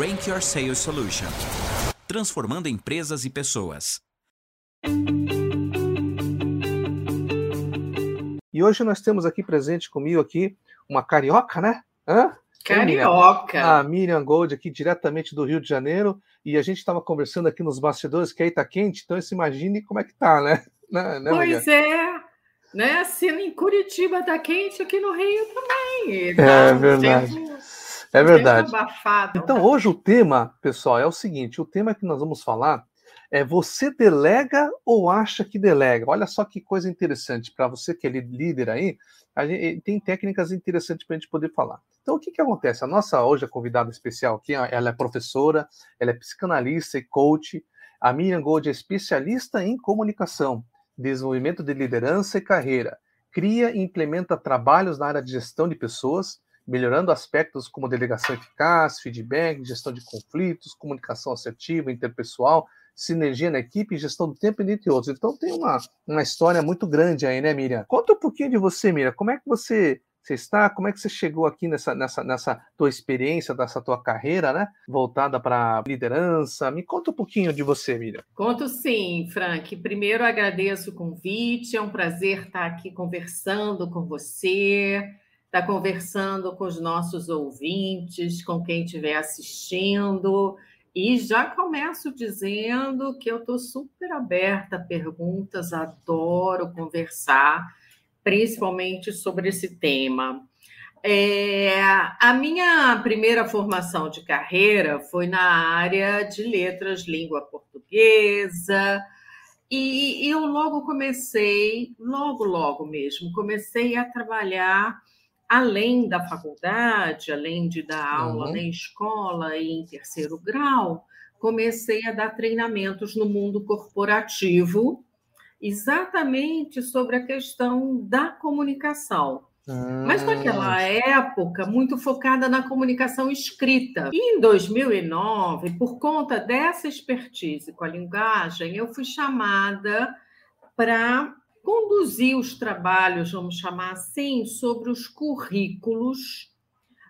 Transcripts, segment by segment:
Rank Your Sales Solution, transformando empresas e pessoas. E hoje nós temos aqui presente comigo aqui uma carioca, né? Hã? Carioca. A Miriam Gold aqui diretamente do Rio de Janeiro e a gente estava conversando aqui nos bastidores que aí tá quente, então se imagine como é que tá, né? né, né pois é, né? Se em Curitiba tá quente, aqui no Rio também. Tá é verdade. Tempo, é verdade. Então hoje o tema, pessoal, é o seguinte: o tema que nós vamos falar é você delega ou acha que delega? Olha só que coisa interessante para você que é líder aí. Gente, tem técnicas interessantes para a gente poder falar. Então, o que, que acontece? A nossa hoje a convidada especial aqui, ela é professora, ela é psicanalista e coach. A Miriam Gold é especialista em comunicação, desenvolvimento de liderança e carreira. Cria e implementa trabalhos na área de gestão de pessoas, melhorando aspectos como delegação eficaz, feedback, gestão de conflitos, comunicação assertiva, interpessoal, sinergia na equipe, gestão do tempo, entre outros. Então tem uma, uma história muito grande aí, né, Miriam? Conta um pouquinho de você, Miriam. Como é que você, você está? Como é que você chegou aqui nessa, nessa, nessa tua experiência, dessa tua carreira, né? Voltada para liderança. Me conta um pouquinho de você, Miriam. Conto sim, Frank. Primeiro agradeço o convite. É um prazer estar aqui conversando com você estar conversando com os nossos ouvintes, com quem estiver assistindo. E já começo dizendo que eu estou super aberta a perguntas, adoro conversar, principalmente sobre esse tema. É, a minha primeira formação de carreira foi na área de letras, língua portuguesa, e eu logo comecei, logo, logo mesmo, comecei a trabalhar além da faculdade, além de dar aula uhum. na escola e em terceiro grau, comecei a dar treinamentos no mundo corporativo, exatamente sobre a questão da comunicação. Mas naquela ah. época, muito focada na comunicação escrita. E em 2009, por conta dessa expertise com a linguagem, eu fui chamada para conduzir os trabalhos, vamos chamar assim, sobre os currículos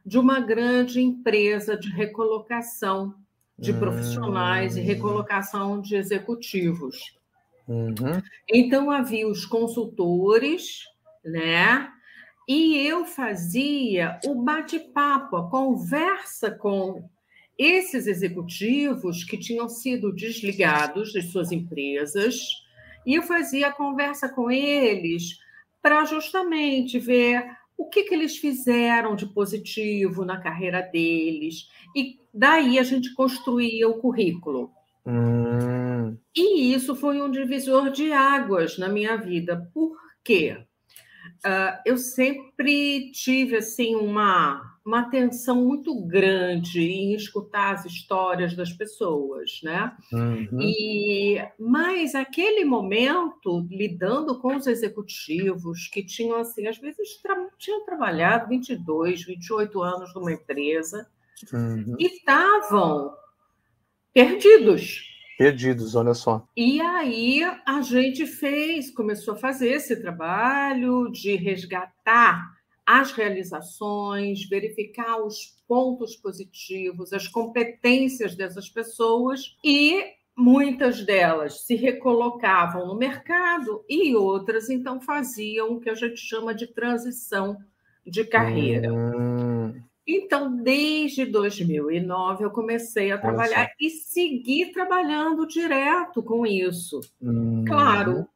de uma grande empresa de recolocação de profissionais e hum. recolocação de executivos. Uhum. Então havia os consultores, né? E eu fazia o bate-papo, a conversa com esses executivos que tinham sido desligados de suas empresas, e eu fazia a conversa com eles para justamente ver o que, que eles fizeram de positivo na carreira deles. E daí a gente construía o currículo. Hum. E isso foi um divisor de águas na minha vida. Por quê? Uh, eu sempre tive assim uma uma atenção muito grande em escutar as histórias das pessoas, né? Uhum. E mas aquele momento lidando com os executivos que tinham assim, às vezes tra tinham trabalhado 22, 28 anos numa empresa uhum. e estavam perdidos. Perdidos, olha só. E aí a gente fez, começou a fazer esse trabalho de resgatar as realizações, verificar os pontos positivos, as competências dessas pessoas e muitas delas se recolocavam no mercado e outras então faziam o que a gente chama de transição de carreira. Hum. Então, desde 2009, eu comecei a trabalhar Nossa. e segui trabalhando direto com isso. Hum. Claro,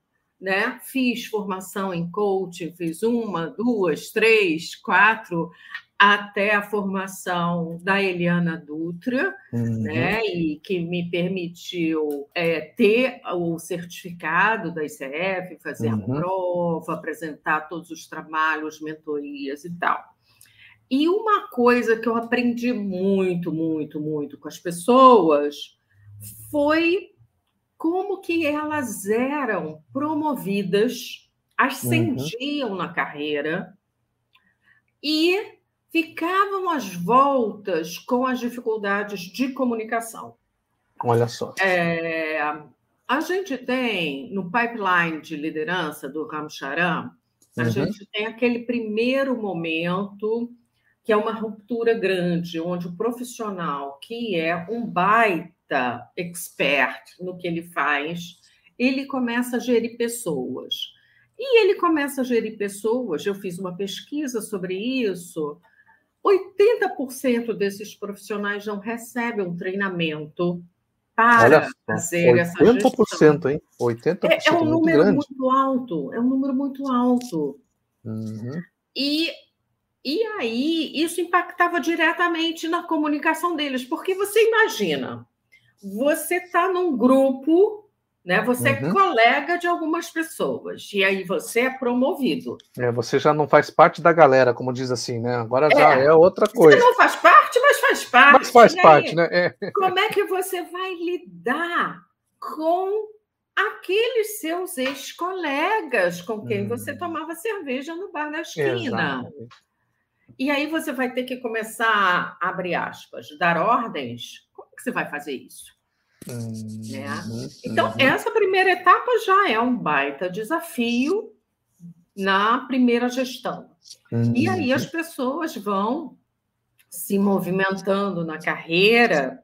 né? Fiz formação em coaching, fiz uma, duas, três, quatro, até a formação da Eliana Dutra, uhum. né? E que me permitiu é, ter o certificado da ICF, fazer uhum. a prova, apresentar todos os trabalhos, mentorias e tal. E uma coisa que eu aprendi muito, muito, muito com as pessoas foi como que elas eram promovidas, ascendiam uhum. na carreira e ficavam às voltas com as dificuldades de comunicação. Olha só. É, a gente tem no pipeline de liderança do Ramcharan, a uhum. gente tem aquele primeiro momento que é uma ruptura grande, onde o profissional, que é um baita expert no que ele faz, ele começa a gerir pessoas. E ele começa a gerir pessoas, eu fiz uma pesquisa sobre isso. 80% desses profissionais não recebem um treinamento para Olha, fazer 80%, essa gestão. hein? 80% é, é um número grande. muito alto, é um número muito alto. Uhum. E, e aí, isso impactava diretamente na comunicação deles, porque você imagina, você está num grupo né? Você é uhum. é colega de algumas pessoas e aí você é promovido. É, você já não faz parte da galera, como diz assim, né? Agora é. já é outra coisa. Você não faz parte, mas faz parte. Mas faz parte, né? É. Como é que você vai lidar com aqueles seus ex-colegas com quem hum. você tomava cerveja no bar da esquina? Exatamente. E aí você vai ter que começar, abre aspas, dar ordens. Que você vai fazer isso? Né? Uhum, então, uhum. essa primeira etapa já é um baita desafio na primeira gestão. Uhum. E aí as pessoas vão se movimentando na carreira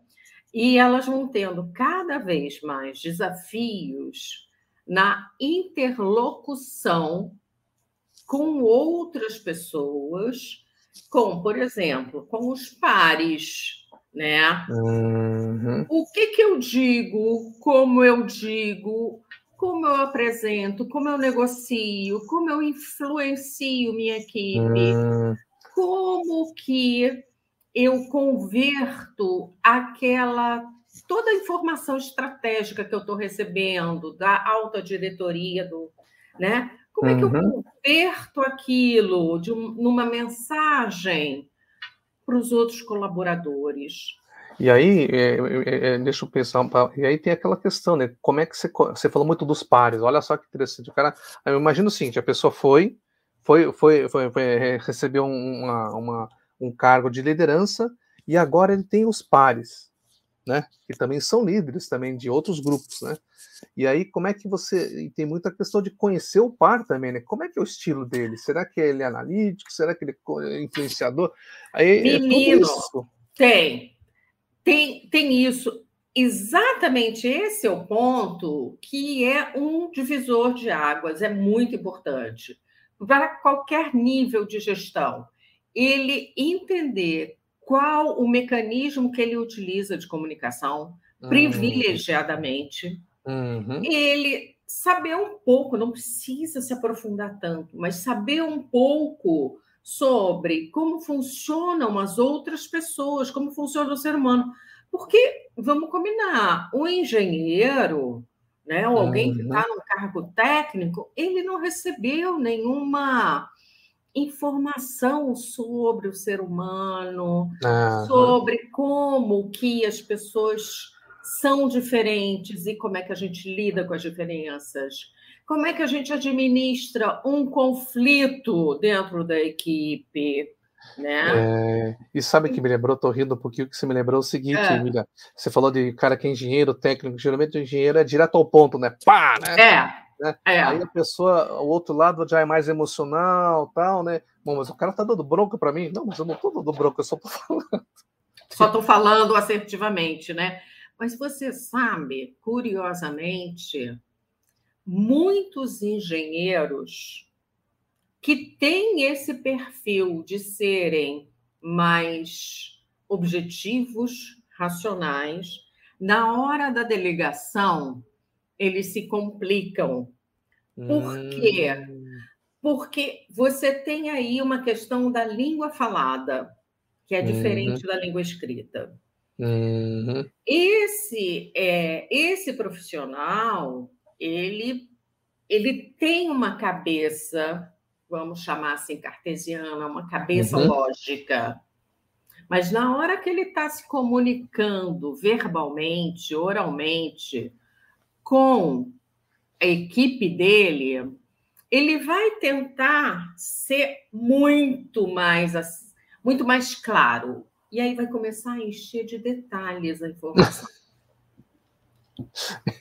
e elas vão tendo cada vez mais desafios na interlocução com outras pessoas, com, por exemplo, com os pares, né? Uhum. O que, que eu digo, como eu digo, como eu apresento, como eu negocio, como eu influencio minha equipe, uhum. como que eu converto aquela toda a informação estratégica que eu estou recebendo da alta diretoria do, né? Como é que eu uhum. converto aquilo de um, numa mensagem para os outros colaboradores. E aí, é, é, é, deixa eu pensar, e aí tem aquela questão, né? Como é que você, você falou muito dos pares, olha só que interessante. O cara, eu imagino o seguinte: a pessoa foi, foi, foi, foi, foi é, recebeu uma, uma, um cargo de liderança e agora ele tem os pares, né? Que também são líderes também de outros grupos, né? E aí, como é que você. E tem muita questão de conhecer o par também, né? Como é que é o estilo dele? Será que ele é analítico? Será que ele é influenciador? Aí, é Menino, é tem. Tem, tem isso. Exatamente esse é o ponto que é um divisor de águas, é muito importante para qualquer nível de gestão. Ele entender qual o mecanismo que ele utiliza de comunicação hum. privilegiadamente Uhum. Ele saber um pouco, não precisa se aprofundar tanto, mas saber um pouco sobre como funcionam as outras pessoas, como funciona o ser humano. Porque, vamos combinar, o engenheiro, né, ou alguém que está uhum. no cargo técnico, ele não recebeu nenhuma informação sobre o ser humano, uhum. sobre como que as pessoas são diferentes e como é que a gente lida com as diferenças. Como é que a gente administra um conflito dentro da equipe? Né? É, e sabe que me lembrou, estou rindo um pouquinho, que você me lembrou o seguinte, é. Emília, você falou de cara que é engenheiro, técnico, geralmente o engenheiro é direto ao ponto, né? Pá, né? É. Né? É. Aí a pessoa, o outro lado já é mais emocional, tal, né? Bom, mas o cara tá dando bronca para mim? Não, mas eu não tô dando bronca, eu só tô falando. Só tô falando assertivamente, né? Mas você sabe, curiosamente, muitos engenheiros que têm esse perfil de serem mais objetivos, racionais, na hora da delegação, eles se complicam. Por quê? Hum. Porque você tem aí uma questão da língua falada, que é diferente uhum. da língua escrita. Uhum. Esse é esse profissional, ele ele tem uma cabeça, vamos chamar assim cartesiana, uma cabeça uhum. lógica. Mas na hora que ele está se comunicando verbalmente, oralmente, com a equipe dele, ele vai tentar ser muito mais muito mais claro, e aí vai começar a encher de detalhes a informação.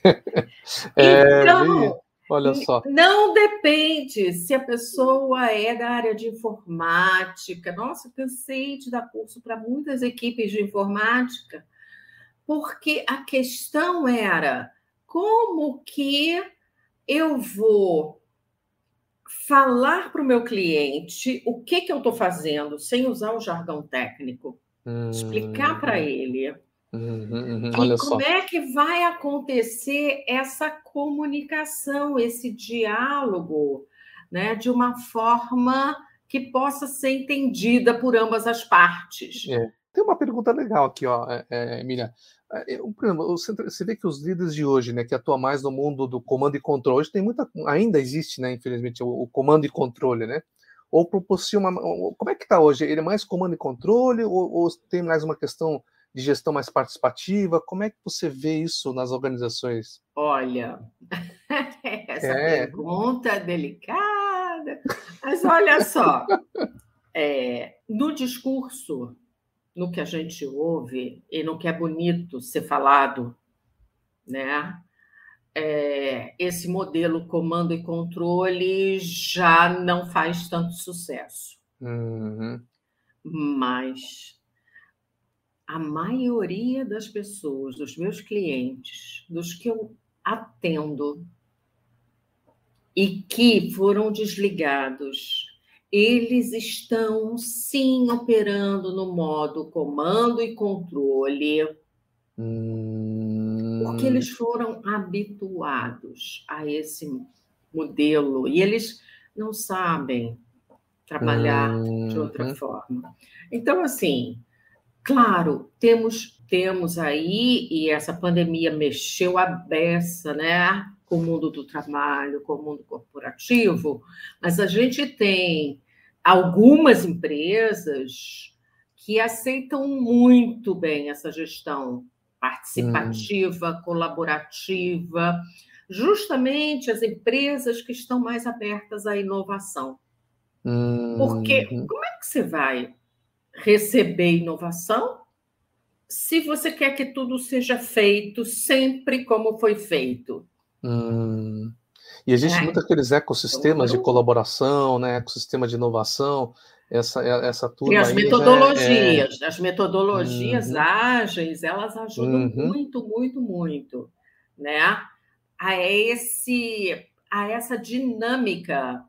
é, então, Olha só. Não depende se a pessoa é da área de informática. Nossa, cansei de dar curso para muitas equipes de informática, porque a questão era como que eu vou falar para o meu cliente o que, que eu estou fazendo sem usar o jargão técnico, hum, explicar para ele. Uhum, uhum, e como só. é que vai acontecer essa comunicação, esse diálogo, né, de uma forma que possa ser entendida por ambas as partes? É. Tem uma pergunta legal aqui, ó, é, é, Emília. É, por exemplo, você vê que os líderes de hoje, né, que atuam mais no mundo do comando e controle, hoje tem muita, ainda existe, né, infelizmente, o, o comando e controle, né? Ou proporciona uma, como é que está hoje? Ele é mais comando e controle ou, ou tem mais uma questão de gestão mais participativa? Como é que você vê isso nas organizações? Olha, essa é. pergunta é delicada, mas olha só, é, no discurso no que a gente ouve e no que é bonito ser falado, né? É, esse modelo comando e controle já não faz tanto sucesso. Uhum. Mas a maioria das pessoas, dos meus clientes, dos que eu atendo e que foram desligados eles estão sim operando no modo comando e controle, hum... porque eles foram habituados a esse modelo e eles não sabem trabalhar hum... de outra uhum. forma. Então, assim, claro, temos temos aí e essa pandemia mexeu a beça, né? Com o mundo do trabalho, com o mundo corporativo, mas a gente tem algumas empresas que aceitam muito bem essa gestão participativa, hum. colaborativa, justamente as empresas que estão mais abertas à inovação. Hum. Porque como é que você vai receber inovação se você quer que tudo seja feito sempre como foi feito? Hum. E existe é. muito aqueles ecossistemas de colaboração, né? ecossistema de inovação, essa, essa turma. E as metodologias, é... as metodologias uhum. ágeis, elas ajudam uhum. muito, muito, muito, né? A esse, a essa dinâmica,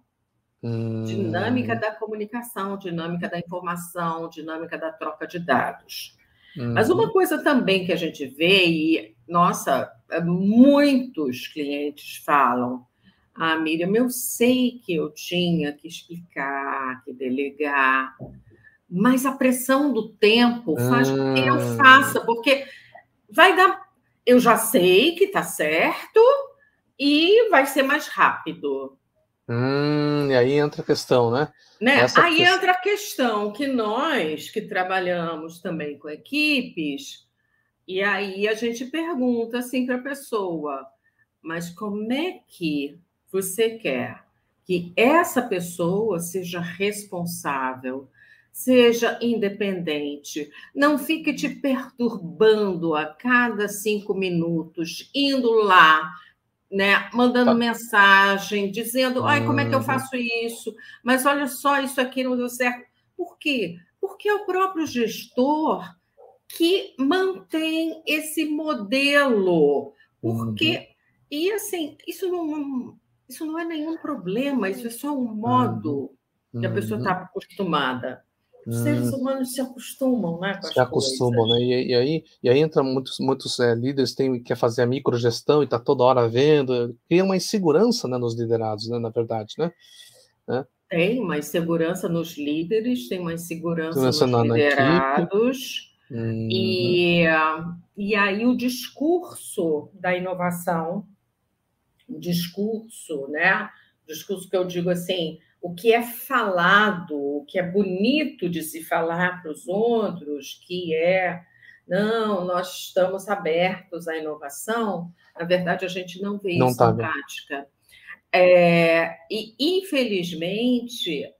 uhum. dinâmica da comunicação, dinâmica da informação, dinâmica da troca de dados. Mas uma uhum. coisa também que a gente vê, e, nossa, muitos clientes falam, ah, Miriam, eu sei que eu tinha que explicar, que delegar, mas a pressão do tempo faz com que eu ah. faça, porque vai dar. Eu já sei que está certo e vai ser mais rápido. Hum, e aí entra a questão, né? né? aí questão... entra a questão que nós que trabalhamos também com equipes, e aí a gente pergunta assim para a pessoa, mas como é que você quer que essa pessoa seja responsável, seja independente, não fique te perturbando a cada cinco minutos, indo lá, né, mandando tá. mensagem, dizendo, ai, como é que eu uhum. faço isso? Mas olha só, isso aqui não deu certo. Por quê? Porque é o próprio gestor que mantém esse modelo. Porque, uhum. e assim, isso não, isso não é nenhum problema, isso é só um modo uhum. que a pessoa está uhum. acostumada. Os uhum. seres humanos se acostumam, né? se acostumam, coisas. né? E, e, aí, e aí entra muitos, muitos é, líderes tem quer fazer a microgestão e está toda hora vendo, cria uma insegurança né, nos liderados, né? Na verdade, né? É. Tem uma insegurança nos líderes, tem uma insegurança nos na, liderados. Uhum. E, e aí o discurso da inovação o discurso, né? O discurso que eu digo assim, o que é falado, o que é bonito de se falar para os outros, que é não, nós estamos abertos à inovação, na verdade a gente não vê não isso tá, prática. É, e, infelizmente,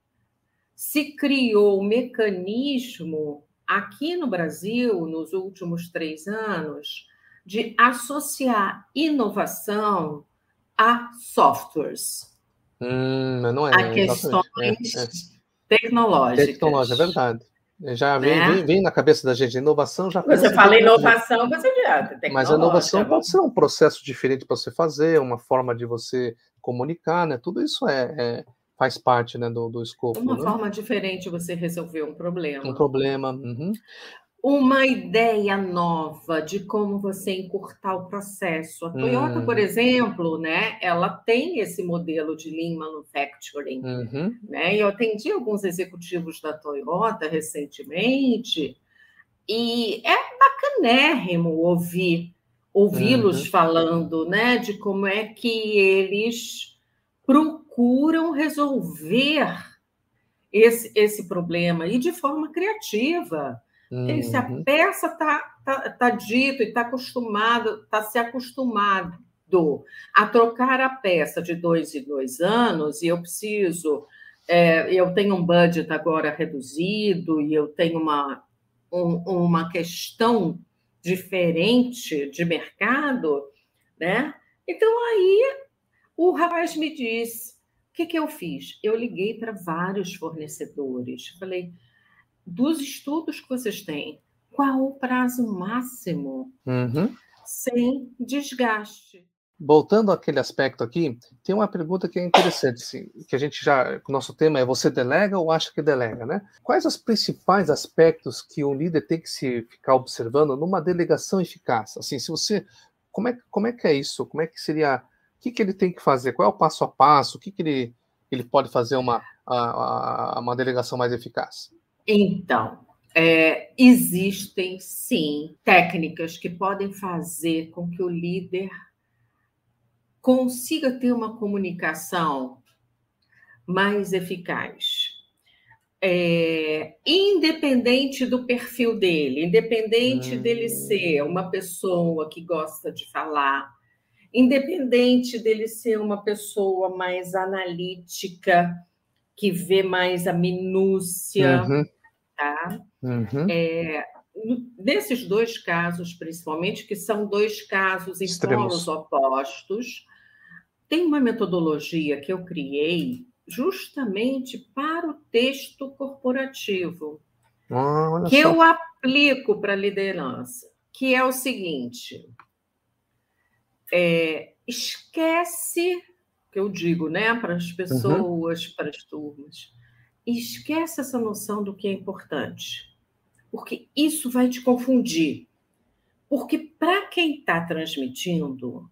se criou um mecanismo aqui no Brasil, nos últimos três anos, de associar inovação a softwares. Hum, não é. A questões é, é. tecnológicas. Tecnológica, é verdade. Já vem, né? vem, vem, na cabeça da gente, inovação já. Você fala inovação, você já. Mas a inovação pode ser um processo diferente para você fazer, uma forma de você comunicar, né? Tudo isso é, é faz parte né, do, do escopo. Uma né? forma diferente você resolver um problema. Um problema. Uhum uma ideia nova de como você encurtar o processo. A Toyota, hum. por exemplo, né, ela tem esse modelo de Lean Manufacturing. Uhum. Né? Eu atendi alguns executivos da Toyota recentemente e é bacanérrimo ouvir ouvi-los uhum. falando né, de como é que eles procuram resolver esse, esse problema e de forma criativa. Uhum. Se a uhum. peça está tá, tá dito e está acostumado, está se acostumado a trocar a peça de dois em dois anos, e eu preciso, é, eu tenho um budget agora reduzido, e eu tenho uma, um, uma questão diferente de mercado, né? Então aí o rapaz me o que, que eu fiz? Eu liguei para vários fornecedores, falei dos estudos que vocês têm, qual o prazo máximo uhum. sem desgaste? Voltando àquele aspecto aqui, tem uma pergunta que é interessante, assim, que a gente já, o nosso tema é você delega ou acha que delega, né? Quais os principais aspectos que o líder tem que se ficar observando numa delegação eficaz? Assim, se você, como é, como é que é isso? Como é que seria, que, que ele tem que fazer? Qual é o passo a passo? O que, que ele, ele pode fazer uma, a, a, uma delegação mais eficaz? Então, é, existem sim técnicas que podem fazer com que o líder consiga ter uma comunicação mais eficaz. É, independente do perfil dele, independente hum. dele ser uma pessoa que gosta de falar, independente dele ser uma pessoa mais analítica, que vê mais a minúcia, uhum. tá? Uhum. É, nesses dois casos, principalmente, que são dois casos em polos opostos, tem uma metodologia que eu criei justamente para o texto corporativo, ah, que só. eu aplico para a liderança, que é o seguinte: é, esquece que eu digo, né, para as pessoas, uhum. para as turmas. esquece essa noção do que é importante, porque isso vai te confundir. Porque para quem está transmitindo,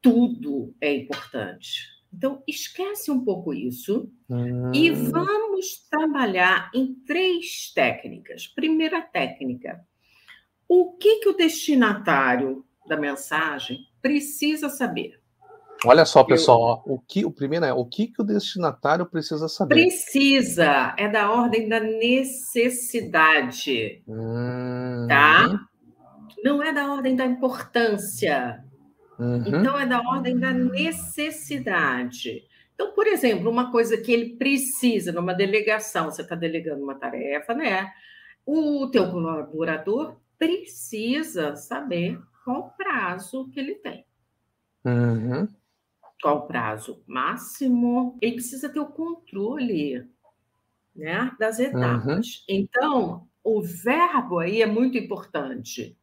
tudo é importante. Então, esquece um pouco isso e hum. vamos trabalhar em três técnicas. Primeira técnica: o que, que o destinatário da mensagem precisa saber? Olha só, pessoal, eu... o que o primeiro é o que, que o destinatário precisa saber? Precisa, é da ordem da necessidade. Hum... Tá? Não é da ordem da importância. Uhum. Então, é da ordem da necessidade. Então, por exemplo, uma coisa que ele precisa numa delegação, você está delegando uma tarefa, né? O teu colaborador precisa saber qual o prazo que ele tem. Uhum qual o prazo máximo, ele precisa ter o controle né, das etapas. Uhum. Então, o verbo aí é muito importante.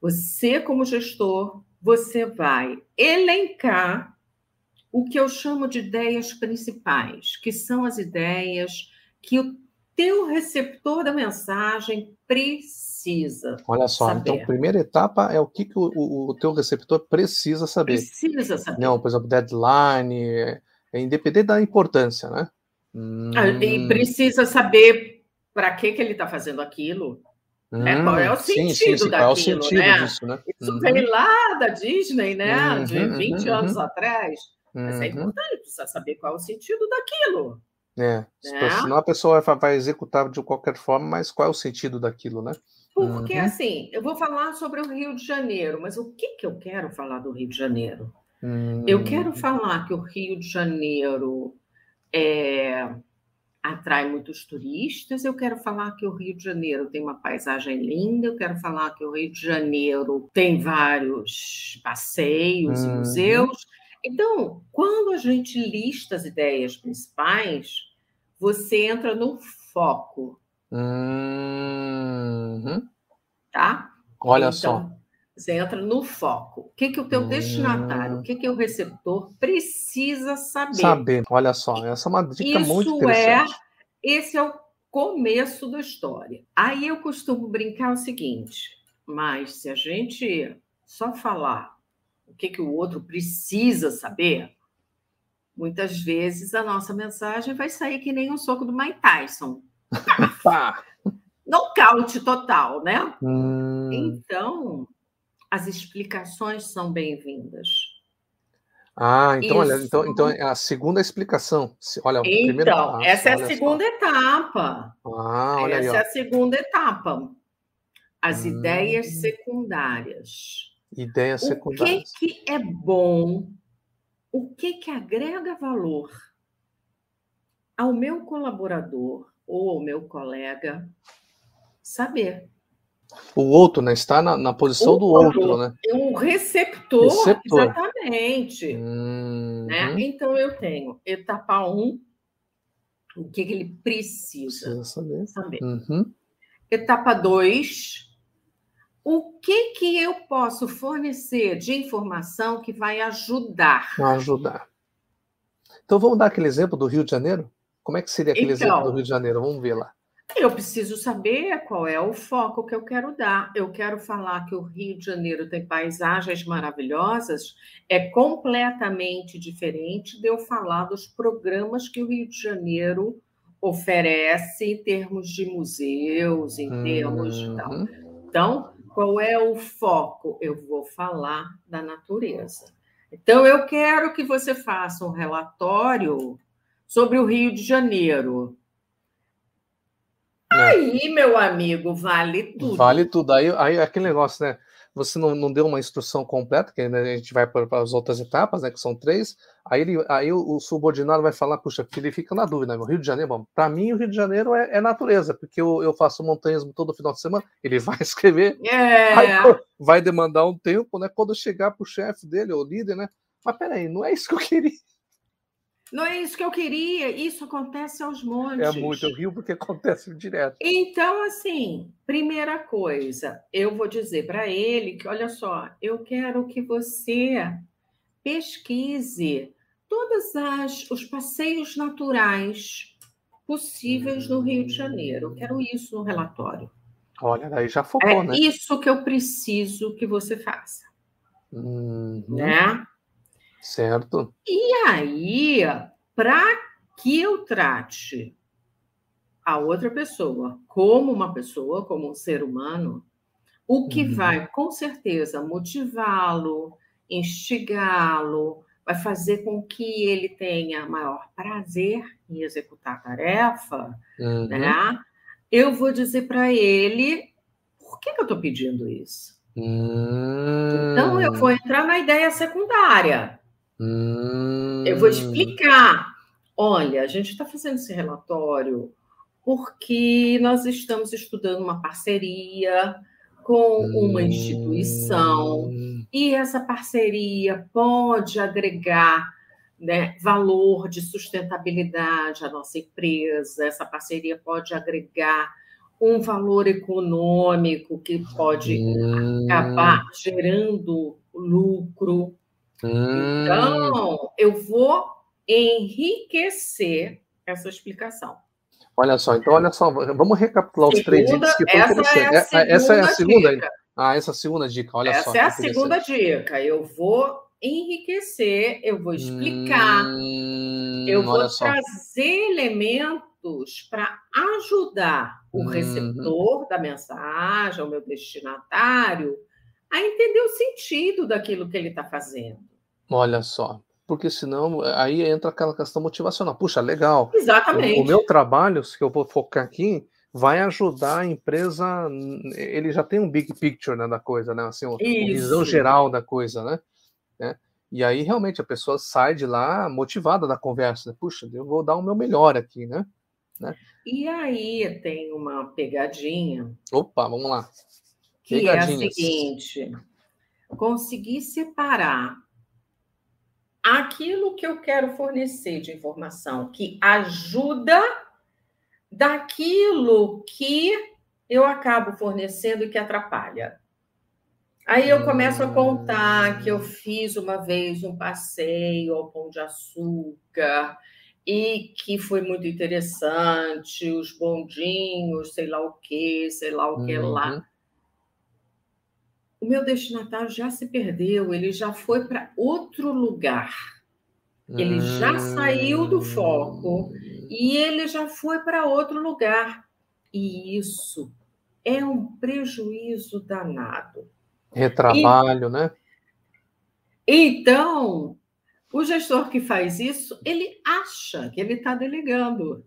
Você, como gestor, você vai elencar o que eu chamo de ideias principais, que são as ideias que o teu receptor da mensagem precisa. Olha só, então, saber. então a primeira etapa é o que, que o, o, o, teu receptor precisa saber. Precisa saber. Não, por exemplo, deadline, é, é independente da importância, né? Ah, e hum. precisa saber para que, que ele está fazendo aquilo. Hum, né? Qual é o sentido sim, sim, daquilo, qual é o sentido né? Disso, né? Isso uhum. vem lá da Disney, né? Uhum, de 20 uhum, anos uhum. atrás. Mas é uhum. importante, precisa saber qual é o sentido daquilo. É, né? senão a pessoa vai, vai executar de qualquer forma, mas qual é o sentido daquilo, né? Porque, uhum. assim, eu vou falar sobre o Rio de Janeiro, mas o que, que eu quero falar do Rio de Janeiro? Uhum. Eu quero hum. falar que o Rio de Janeiro é, atrai muitos turistas, eu quero falar que o Rio de Janeiro tem uma paisagem linda, eu quero falar que o Rio de Janeiro tem vários passeios uhum. e museus, Então, quando a gente lista as ideias principais, você entra no foco. Uhum. Tá? Olha então, só. Você entra no foco. O que, que o teu destinatário, o que, que o receptor precisa saber? Saber, olha só, essa é uma dica Isso muito interessante. É, esse é o começo da história. Aí eu costumo brincar o seguinte, mas se a gente só falar o que, que o outro precisa saber, muitas vezes a nossa mensagem vai sair que nem um soco do Mike Tyson. Nocaute total, né? Hum... Então, as explicações são bem-vindas. Ah, então, olha, então, então é a segunda explicação. Olha, então, primeira, ah, essa é a segunda só. etapa. Ah, olha essa aí, é a segunda etapa. As hum. ideias secundárias. Ideias secundárias. O que, que é bom? O que, que agrega valor ao meu colaborador ou ao meu colega saber? O outro, né? Está na, na posição o do outro, né? É um receptor, receptor. exatamente. Uhum. Né? Então eu tenho etapa 1, um, o que, que ele precisa, precisa saber. saber. Uhum. Etapa 2, o que, que eu posso fornecer de informação que vai ajudar? Ajudar. Então vamos dar aquele exemplo do Rio de Janeiro? Como é que seria aquele então, exemplo do Rio de Janeiro? Vamos ver lá. Eu preciso saber qual é o foco que eu quero dar. Eu quero falar que o Rio de Janeiro tem paisagens maravilhosas, é completamente diferente de eu falar dos programas que o Rio de Janeiro oferece em termos de museus, em termos de tal. Uhum. Então, qual é o foco? Eu vou falar da natureza. Então, eu quero que você faça um relatório sobre o Rio de Janeiro é. Aí, meu amigo, vale tudo. Vale tudo. Aí, aí aquele negócio, né? Você não, não deu uma instrução completa, que a gente vai para as outras etapas, né? Que são três. Aí, ele, aí o, o subordinado vai falar, puxa, ele fica na dúvida, né? Rio de Janeiro, para mim o Rio de Janeiro é, é, natureza, porque eu, eu faço montanhas todo final de semana, ele vai escrever, é. aí, vai demandar um tempo, né? Quando chegar para o chefe dele, o líder, né? Mas peraí, não é isso que eu queria. Não é isso que eu queria, isso acontece aos montes. É muito, eu rio porque acontece direto. Então, assim, primeira coisa, eu vou dizer para ele que, olha só, eu quero que você pesquise todos as, os passeios naturais possíveis no Rio de Janeiro. Eu quero isso no relatório. Olha, daí já focou, é né? isso que eu preciso que você faça. Uhum. Né? Certo. E aí, para que eu trate a outra pessoa como uma pessoa, como um ser humano, o que uhum. vai com certeza motivá-lo, instigá-lo, vai fazer com que ele tenha maior prazer em executar a tarefa, uhum. né? Eu vou dizer para ele por que, que eu estou pedindo isso. Uhum. Então eu vou hum. entrar na ideia secundária. Hum... Eu vou explicar. Olha, a gente está fazendo esse relatório porque nós estamos estudando uma parceria com uma instituição hum... e essa parceria pode agregar né, valor de sustentabilidade à nossa empresa, essa parceria pode agregar um valor econômico que pode hum... acabar gerando lucro. Hum. Então, eu vou enriquecer essa explicação. Olha só, então olha só, vamos recapitular os três itens que essa É a essa é a segunda dica. Ah, essa é a segunda dica, olha essa só. Essa é a segunda dica. Eu vou enriquecer, eu vou explicar, hum, eu vou trazer elementos para ajudar o hum. receptor da mensagem, o meu destinatário, a entender o sentido daquilo que ele está fazendo. Olha só, porque senão aí entra aquela questão motivacional. Puxa, legal. Exatamente. O, o meu trabalho, que eu vou focar aqui, vai ajudar a empresa. Ele já tem um big picture né, da coisa, né? Assim, uma visão geral da coisa, né? né? E aí realmente a pessoa sai de lá motivada da conversa. Né? Puxa, eu vou dar o meu melhor aqui, né? né? E aí tem uma pegadinha. Opa, vamos lá. Que é a seguinte: conseguir separar aquilo que eu quero fornecer de informação que ajuda daquilo que eu acabo fornecendo e que atrapalha. Aí eu começo a contar que eu fiz uma vez um passeio ao Pão de Açúcar e que foi muito interessante, os bondinhos, sei lá o que, sei lá o que uhum. lá. O meu destinatário já se perdeu, ele já foi para outro lugar. Ele já saiu do foco hum. e ele já foi para outro lugar. E isso é um prejuízo danado. Retrabalho, e, né? Então, o gestor que faz isso, ele acha que ele está delegando.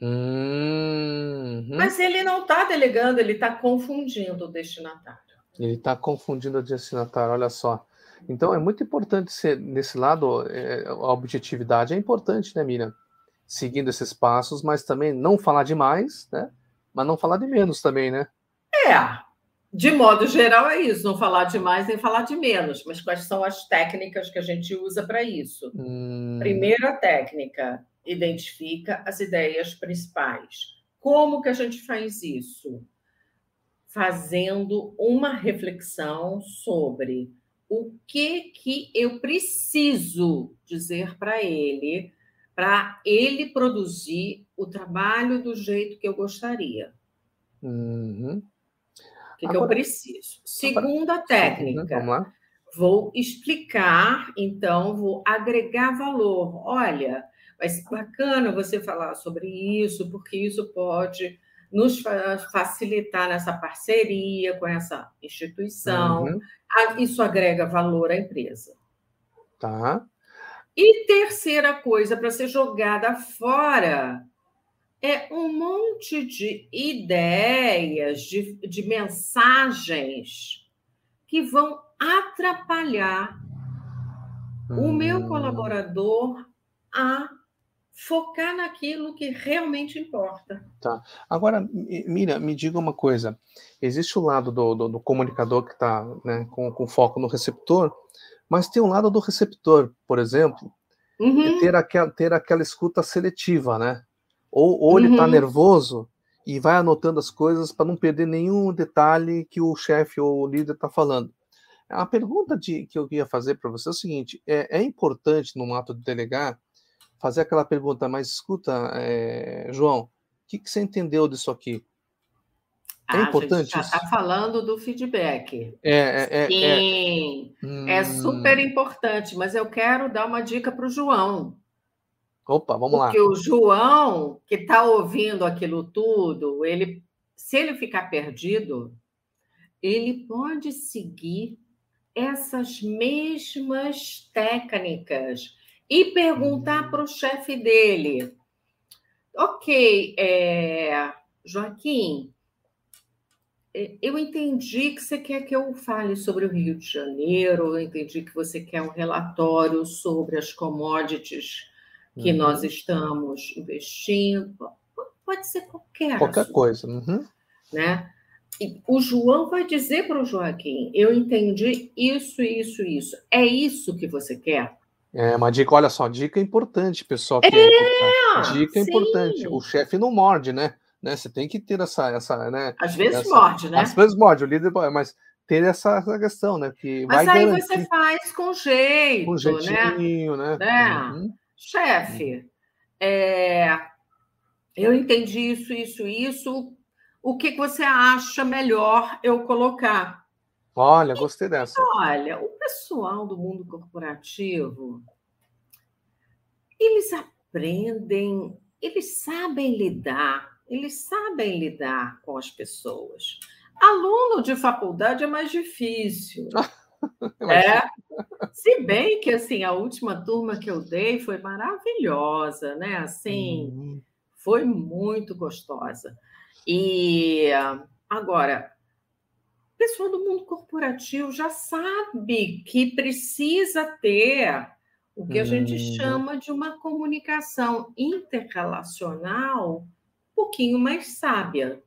Uhum. Mas ele não está delegando, ele está confundindo o destinatário. Ele está confundindo o destinatário, olha só. Então é muito importante ser nesse lado, é, a objetividade é importante, né, Miriam? Seguindo esses passos, mas também não falar demais, né? Mas não falar de menos também, né? É, de modo geral é isso, não falar de mais nem falar de menos. Mas quais são as técnicas que a gente usa para isso? Hum... Primeira técnica, identifica as ideias principais. Como que a gente faz isso? Fazendo uma reflexão sobre o que que eu preciso dizer para ele, para ele produzir o trabalho do jeito que eu gostaria. Uhum. O que, Agora, que eu preciso? Segunda técnica. Vamos lá. Vou explicar, então, vou agregar valor. Olha, vai ser bacana você falar sobre isso, porque isso pode nos facilitar nessa parceria com essa instituição. Uhum. Isso agrega valor à empresa. Tá. E terceira coisa para ser jogada fora é um monte de ideias, de, de mensagens que vão atrapalhar hum. o meu hum. colaborador a focar naquilo que realmente importa. Tá. Agora, Mira, me diga uma coisa. Existe o lado do, do, do comunicador que está né, com, com foco no receptor, mas tem um lado do receptor, por exemplo, uhum. ter, aquel, ter aquela escuta seletiva, né? Ou, ou ele está uhum. nervoso e vai anotando as coisas para não perder nenhum detalhe que o chefe ou o líder está falando. A pergunta de, que eu ia fazer para você é o seguinte: é, é importante, no ato de delegar, fazer aquela pergunta, mas escuta, é, João, o que, que, você entendeu disso aqui? É ah, importante já está falando do feedback. É, é, é, é. Sim, é, é super importante, mas eu quero dar uma dica para o João. Opa, vamos Porque lá. Porque o João, que está ouvindo aquilo tudo, ele, se ele ficar perdido, ele pode seguir essas mesmas técnicas e perguntar para o chefe dele: Ok, é, Joaquim, é, eu entendi que você quer que eu fale sobre o Rio de Janeiro, eu entendi que você quer um relatório sobre as commodities que uhum. nós estamos investindo. Pode ser qualquer Qualquer assunto, coisa. Uhum. Né? E o João vai dizer para o Joaquim: eu entendi isso, isso, isso. É isso que você quer? É uma dica, olha só, dica importante, pessoal. É, é dica sim. importante. O chefe não morde, né? né? Você tem que ter essa, essa, né? Às vezes essa, morde, né? Às vezes morde, o líder, mas ter essa, essa questão, né? Que mas vai aí garantir... você faz com jeito, com jeitinho, né? né? Uhum. Chefe, é, eu entendi isso, isso, isso. O que você acha melhor eu colocar? Olha, gostei dessa. Olha, o pessoal do mundo corporativo, eles aprendem, eles sabem lidar, eles sabem lidar com as pessoas. Aluno de faculdade é mais difícil. é. Se bem que assim, a última turma que eu dei foi maravilhosa, né? Assim, uhum. foi muito gostosa. E agora, pessoal do mundo corporativo já sabe que precisa ter o que a gente hum. chama de uma comunicação interrelacional um pouquinho mais sábia.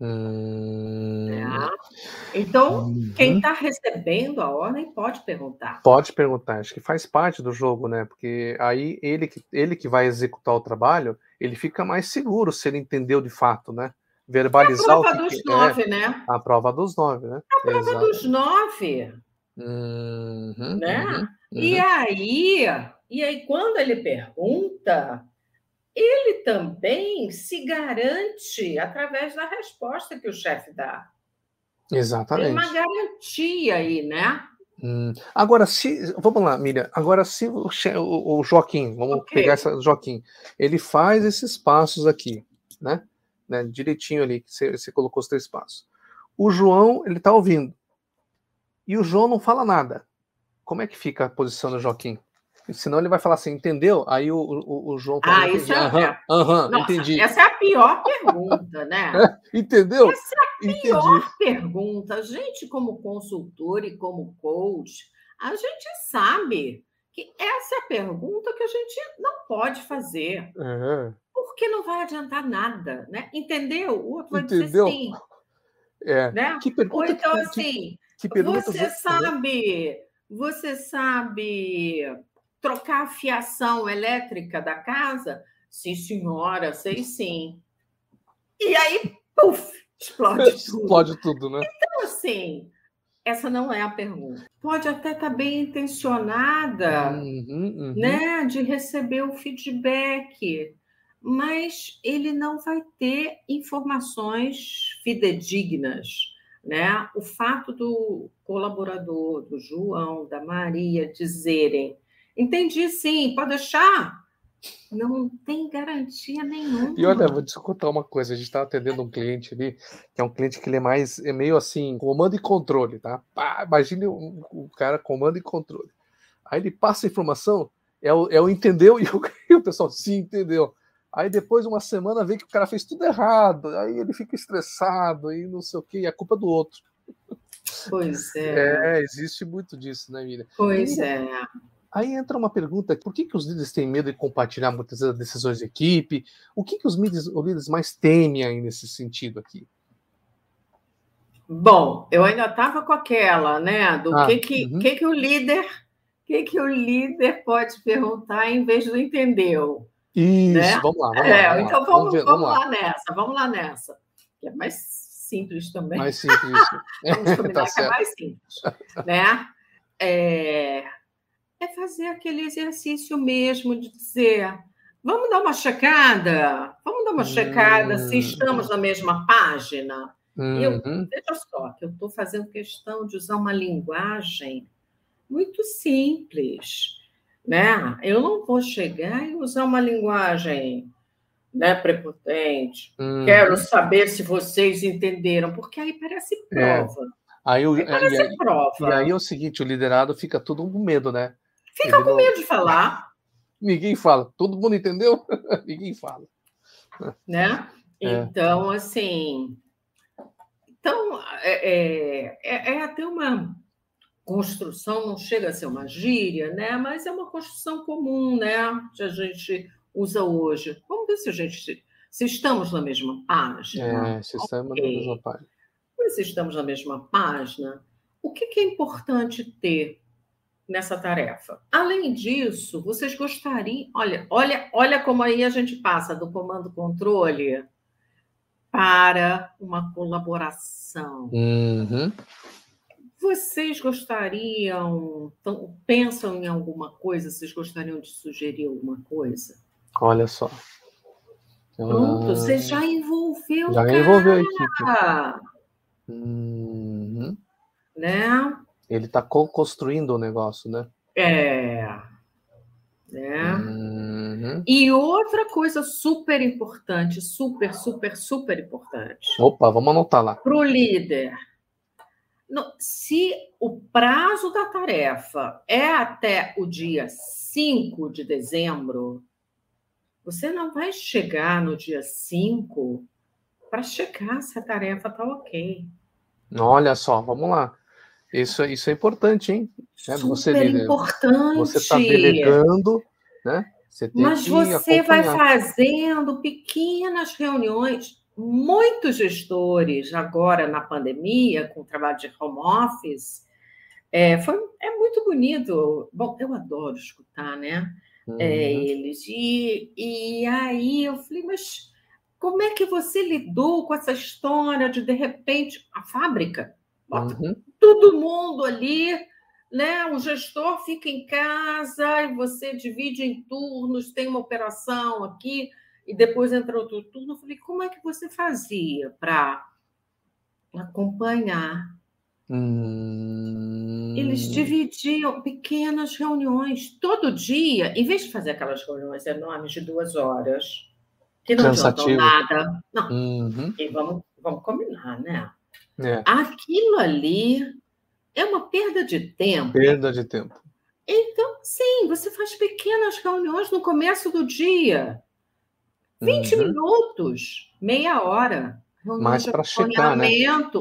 Hum. É. Então, uhum. quem está recebendo a ordem pode perguntar. Pode perguntar, acho que faz parte do jogo, né? Porque aí ele que, ele que vai executar o trabalho, ele fica mais seguro se ele entendeu de fato, né? Verbalizar é a prova dos nove, é. né? A prova dos nove, né? A prova Exato. dos nove. Uhum, né? Uhum, uhum. E aí, e aí, quando ele pergunta, ele também se garante através da resposta que o chefe dá. Exatamente. Tem uma garantia aí, né? Hum. Agora, se. Vamos lá, Miriam. Agora, se o, o, o Joaquim, vamos okay. pegar essa Joaquim, ele faz esses passos aqui, né? Né? Direitinho ali, que você, você colocou os três passos. O João, ele tá ouvindo. E o João não fala nada. Como é que fica a posição do Joaquim? Senão ele vai falar assim, entendeu? Aí o, o, o João fala, ah, isso é... Aham, aham, Nossa, entendi. Essa é a pior pergunta, né? entendeu? Essa é a pior entendi. pergunta. A gente, como consultor e como coach, a gente sabe que essa é a pergunta que a gente não pode fazer. Uhum. Porque não vai adiantar nada, né? Entendeu? O outro vai entendeu? dizer sim. É. Né? Que pergunta Ou então, que, assim, que, que você sabe... Você sabe trocar a fiação elétrica da casa? Sim, senhora, sei sim. E aí, puf, explode tudo. explode tudo, né? Então, assim, essa não é a pergunta. Pode até estar tá bem intencionada, uhum, uhum. né, de receber o feedback, mas ele não vai ter informações fidedignas. Né? O fato do colaborador, do João, da Maria, dizerem Entendi, sim, pode deixar. Não tem garantia nenhuma. E olha, vou te contar uma coisa. A gente estava atendendo um cliente ali, que é um cliente que ele é mais, é meio assim, comando e controle, tá? Pá, imagine o, o, cara comando e controle. Aí ele passa a informação, é o, é o entendeu, e o, e o pessoal, sim, entendeu. Aí depois, uma semana, vê que o cara fez tudo errado, aí ele fica estressado, e não sei o quê, e é culpa do outro. Pois é. É, existe muito disso, né, Miriam? Pois e, é. Aí entra uma pergunta: por que, que os líderes têm medo de compartilhar muitas vezes decisões de equipe? O que, que os líderes, os líderes mais temem aí nesse sentido aqui? Bom, eu ainda estava com aquela, né? Do ah, que, que, uhum. que, que o líder, que, que o líder pode perguntar em vez do entendeu. Isso, né? vamos lá. Vamos é, lá, então vamos, vamos, ver, vamos, lá. lá. nessa, vamos lá nessa. Que é mais simples também. Mais simples. vamos combinar tá que é mais simples. Né? É, é fazer aquele exercício mesmo de dizer: vamos dar uma checada, vamos dar uma checada se estamos na mesma página. Uhum. Eu, veja só, que eu estou fazendo questão de usar uma linguagem muito simples. Né? Eu não vou chegar e usar uma linguagem né, prepotente. Uhum. Quero saber se vocês entenderam, porque aí parece é. prova. É. Aí, o, aí parece e, aí, prova. E aí é o seguinte, o liderado fica tudo com medo, né? Fica com medo de falar. Ninguém fala. Todo mundo entendeu? Ninguém fala. Né? É. Então, assim. Então, é, é, é, é, até uma construção, não chega a ser uma gíria, né? Mas é uma construção comum, né? Que a gente usa hoje. Vamos ver se a gente. Se estamos na mesma página. É, se estamos okay. na mesma página. Mas se estamos na mesma página, o que, que é importante ter nessa tarefa. Além disso, vocês gostariam, olha, olha, olha como aí a gente passa do comando controle para uma colaboração. Uhum. Vocês gostariam, pensam em alguma coisa? Vocês gostariam de sugerir alguma coisa? Olha só. Pronto, ah, você já envolveu Já envolveu a equipe. Uhum. Né? Ele está construindo o negócio, né? É. Né? Uhum. E outra coisa super importante, super, super, super importante. Opa, vamos anotar lá. Para o líder. Se o prazo da tarefa é até o dia 5 de dezembro, você não vai chegar no dia 5 para checar se a tarefa está ok. Olha só, vamos lá. Isso, isso é importante, hein? É, Super você, importante. Você está delegando, né? Você Mas você vai fazendo pequenas reuniões. Muitos gestores, agora na pandemia, com o trabalho de home office, é, foi, é muito bonito. Bom, eu adoro escutar, né? É, uhum. É, eles. E, e aí eu falei, mas como é que você lidou com essa história de, de repente, a fábrica? Bota uhum. todo mundo ali, né? O gestor fica em casa e você divide em turnos, tem uma operação aqui e depois entra outro turno. Eu falei, como é que você fazia para acompanhar? Hum... Eles dividiam pequenas reuniões todo dia, em vez de fazer aquelas reuniões enormes de duas horas, que não adiantam nada. Não. Uhum. E vamos, vamos combinar, né? É. Aquilo ali é uma perda de tempo. Perda de tempo. Então, sim, você faz pequenas reuniões no começo do dia. 20 uhum. minutos, meia hora. Mais para checar, né?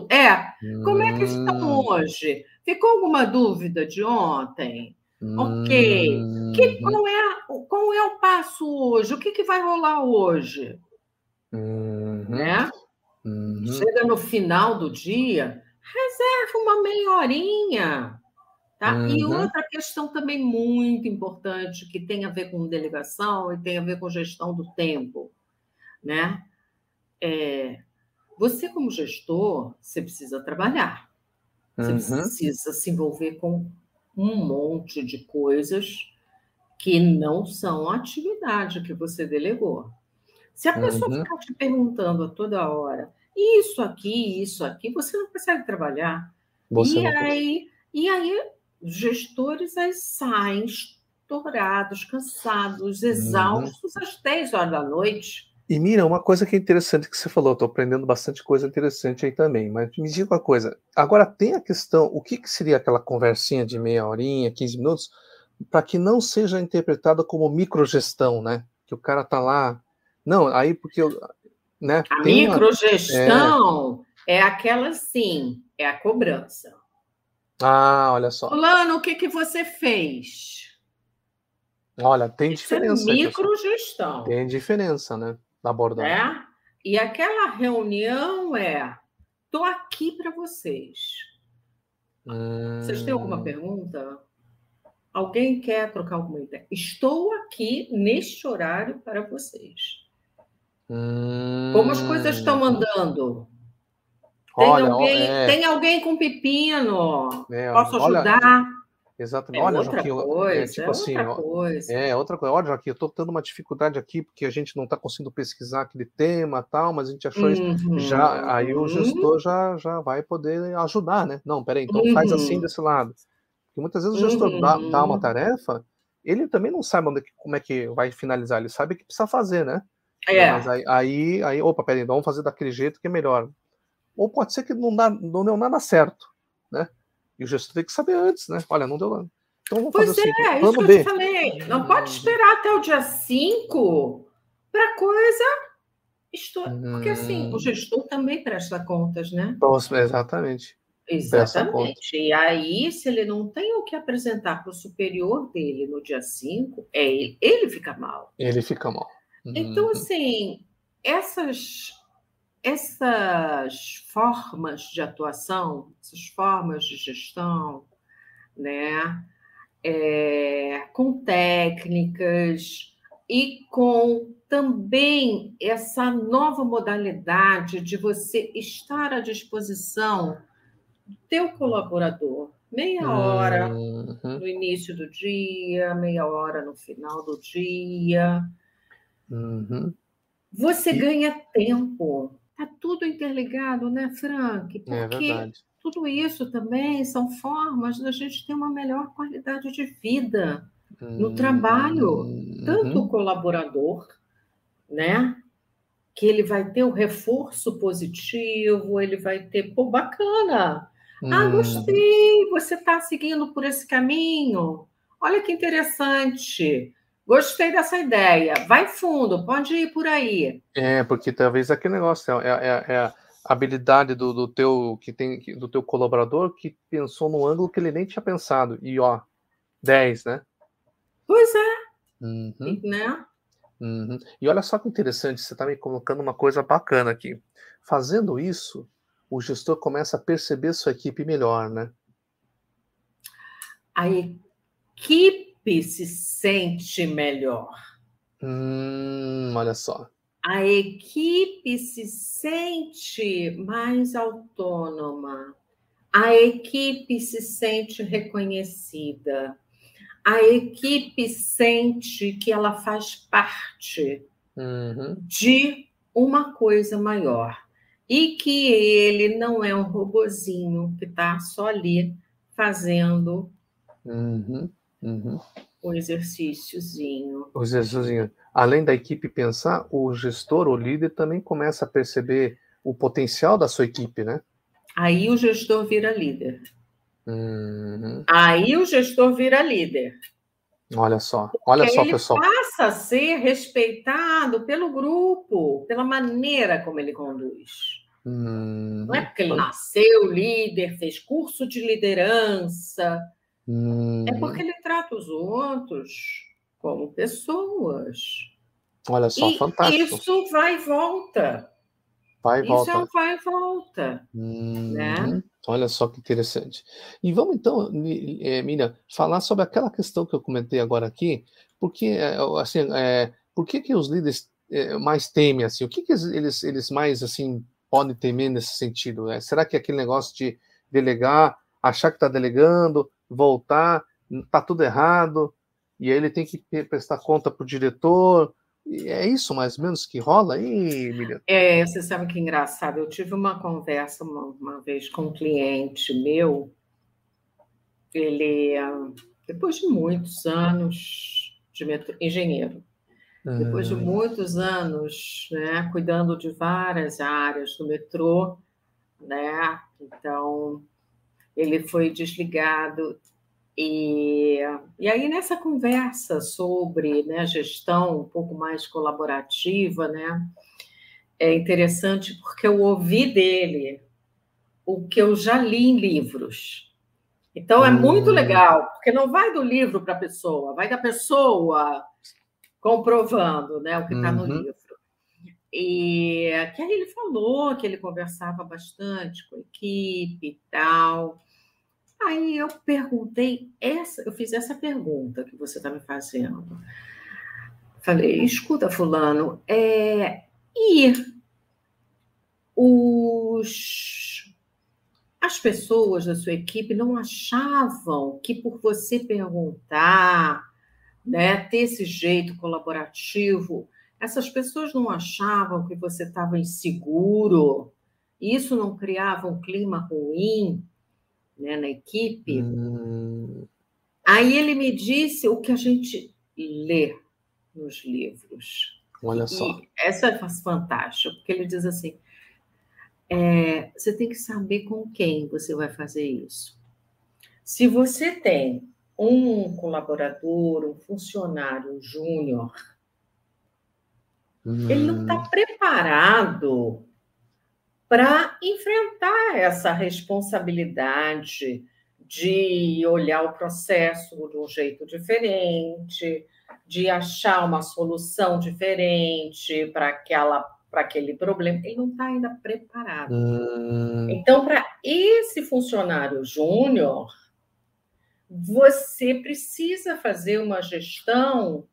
É. Como é que estão hum. hoje? Ficou alguma dúvida de ontem? Ok. Que, hum. qual, é, qual é o passo hoje? O que, que vai rolar hoje? Uhum. Né? Uhum. Chega no final do dia, reserva uma meia horinha. Tá? Uhum. E outra questão também muito importante, que tem a ver com delegação e tem a ver com gestão do tempo. Né? É, você, como gestor, você precisa trabalhar. Você uhum. precisa se envolver com um monte de coisas que não são a atividade que você delegou. Se a pessoa uhum. ficar te perguntando a toda hora, isso aqui, isso aqui, você não consegue trabalhar. Você e, aí, e aí, os gestores aí saem estourados, cansados, uhum. exaustos uhum. às 10 horas da noite. E Mira, uma coisa que é interessante que você falou, estou aprendendo bastante coisa interessante aí também, mas me diga uma coisa, agora tem a questão, o que, que seria aquela conversinha de meia horinha, 15 minutos, para que não seja interpretada como microgestão, né? Que o cara tá lá. Não, aí porque eu. Né, a microgestão uma... é... é aquela sim, é a cobrança. Ah, olha só. Fulano, o que, que você fez? Olha, tem Isso diferença. É microgestão. Tem diferença, né? da abordagem. É? E aquela reunião é: estou aqui para vocês. Hum... Vocês têm alguma pergunta? Alguém quer trocar alguma ideia? Estou aqui neste horário para vocês. Hum... Como as coisas estão andando? Tem, olha, alguém, é... tem alguém com pepino? É, Posso ajudar? Olha, Exatamente. É olha, outra Joaquim, é coisa, é, tipo é assim, outra coisa. É, outra coisa. Olha, Joaquim, eu estou tendo uma dificuldade aqui porque a gente não está conseguindo pesquisar aquele tema tal, mas a gente achou uhum. isso. Já, aí o gestor já, já vai poder ajudar, né? Não, peraí, então uhum. faz assim uhum. desse lado. Porque muitas vezes o gestor uhum. dá, dá, uma uhum. tarefa, ele também não sabe onde, como é que vai finalizar, ele sabe que precisa fazer, né? É. Mas aí, aí, aí, opa, peraí, então vamos fazer daquele jeito que é melhor. Ou pode ser que não, dá, não deu nada certo, né? E o gestor tem que saber antes, né? Olha, não deu nada. Então vamos pois fazer é, assim, isso que eu te falei. Não pode esperar até o dia 5 para coisa. Porque assim, o hum. gestor também presta contas, né? Exatamente. Exatamente. E aí, se ele não tem o que apresentar para o superior dele no dia 5, é ele, ele fica mal. Ele fica mal. Então, uhum. assim, essas essas formas de atuação, essas formas de gestão, né, é, com técnicas e com também essa nova modalidade de você estar à disposição do teu colaborador, meia hora uhum. no início do dia, meia hora no final do dia. Uhum. Você ganha tempo. Está tudo interligado, né, Frank? É Porque é tudo isso também são formas da gente ter uma melhor qualidade de vida no trabalho, tanto o uhum. colaborador, né? Que ele vai ter o reforço positivo, ele vai ter, pô, bacana. Ah, uhum. gostei, você está seguindo por esse caminho. Olha que interessante. Gostei dessa ideia. Vai fundo, pode ir por aí. É, porque talvez aquele negócio é, é, é a habilidade do, do, teu que tem do teu colaborador que pensou num ângulo que ele nem tinha pensado. E ó, 10, né? Pois é. Uhum. Né? Uhum. E olha só que interessante, você está me colocando uma coisa bacana aqui. Fazendo isso, o gestor começa a perceber sua equipe melhor, né? A equipe se sente melhor. Hum, olha só. A equipe se sente mais autônoma. A equipe se sente reconhecida a equipe sente que ela faz parte uhum. de uma coisa maior e que ele não é um robozinho que está só ali fazendo uhum. Uhum. o exercíciozinho. O exercíciozinho. Além da equipe pensar, o gestor, o líder, também começa a perceber o potencial da sua equipe, né? Aí o gestor vira líder. Uhum. Aí o gestor vira líder. Olha só, olha Porque só, ele pessoal. passa a ser respeitado pelo grupo, pela maneira como ele conduz. Uhum. Não é porque ele nasceu líder, fez curso de liderança. Uhum. É porque ele trata os outros como pessoas. Olha só, e fantástico. Isso vai e volta. Vai e Isso volta. é um vai e volta. Uhum. Né? Olha só que interessante. E vamos então, é, Miriam, falar sobre aquela questão que eu comentei agora aqui, porque é, assim, é, por que, que os líderes é, mais temem assim? O que, que eles, eles mais assim podem temer nesse sentido? Né? Será que é aquele negócio de delegar, achar que está delegando, voltar, está tudo errado, e aí ele tem que prestar conta para o diretor? É isso mais ou menos que rola aí, Miriam? É, você sabe que engraçado. Eu tive uma conversa uma, uma vez com um cliente meu. Ele, depois de muitos anos de metro, engenheiro, depois de ah. muitos anos né, cuidando de várias áreas do metrô, né? Então, ele foi desligado e, e aí, nessa conversa sobre né, gestão um pouco mais colaborativa, né, é interessante porque eu ouvi dele o que eu já li em livros. Então, é muito hum. legal, porque não vai do livro para a pessoa, vai da pessoa comprovando né, o que está uhum. no livro. E que aí ele falou que ele conversava bastante com a equipe e tal. Aí eu perguntei essa, eu fiz essa pergunta que você está me fazendo. Falei, escuta, fulano, é, e os, as pessoas da sua equipe não achavam que por você perguntar, né, ter esse jeito colaborativo, essas pessoas não achavam que você estava inseguro, isso não criava um clima ruim? Né, na equipe. Hum. Aí ele me disse o que a gente lê nos livros. Olha só. E essa é fantástica, porque ele diz assim: é, você tem que saber com quem você vai fazer isso. Se você tem um colaborador, um funcionário júnior, hum. ele não está hum. preparado para enfrentar essa responsabilidade de olhar o processo de um jeito diferente, de achar uma solução diferente para aquela para aquele problema, ele não está ainda preparado. Hum. Então, para esse funcionário júnior, você precisa fazer uma gestão